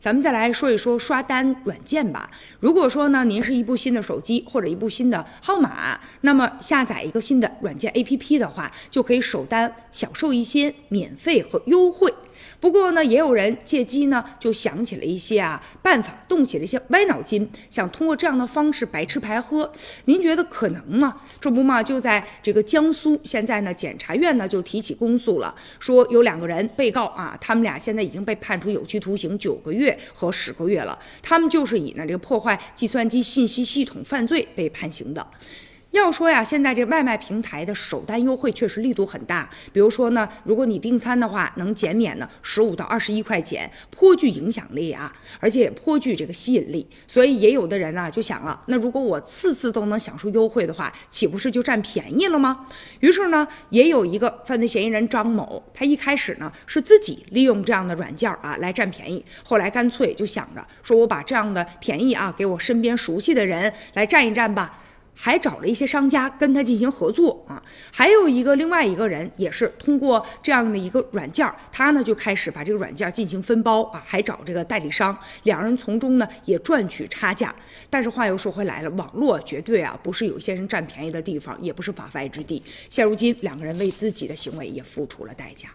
咱们再来说一说刷单软件吧。如果说呢，您是一部新的手机或者一部新的号码，那么下载一个新的软件 APP 的话，就可以首单享受一些免费和优惠。不过呢，也有人借机呢，就想起了一些啊办法，动起了一些歪脑筋，想通过这样的方式白吃白喝。您觉得可能吗？这不嘛，就在这个江苏，现在呢，检察院呢就提起公诉了，说有两个人被告啊，他们俩现在已经被判处有期徒刑九个月月和十个月了，他们就是以呢这个破坏计算机信息系统犯罪被判刑的。要说呀，现在这外卖平台的首单优惠确实力度很大。比如说呢，如果你订餐的话，能减免呢十五到二十一块钱，颇具影响力啊，而且也颇具这个吸引力。所以也有的人啊就想了，那如果我次次都能享受优惠的话，岂不是就占便宜了吗？于是呢，也有一个犯罪嫌疑人张某，他一开始呢是自己利用这样的软件啊来占便宜，后来干脆就想着说我把这样的便宜啊给我身边熟悉的人来占一占吧。还找了一些商家跟他进行合作啊，还有一个另外一个人也是通过这样的一个软件，他呢就开始把这个软件进行分包啊，还找这个代理商，两人从中呢也赚取差价。但是话又说回来了，网络绝对啊不是有些人占便宜的地方，也不是法外之地。现如今两个人为自己的行为也付出了代价。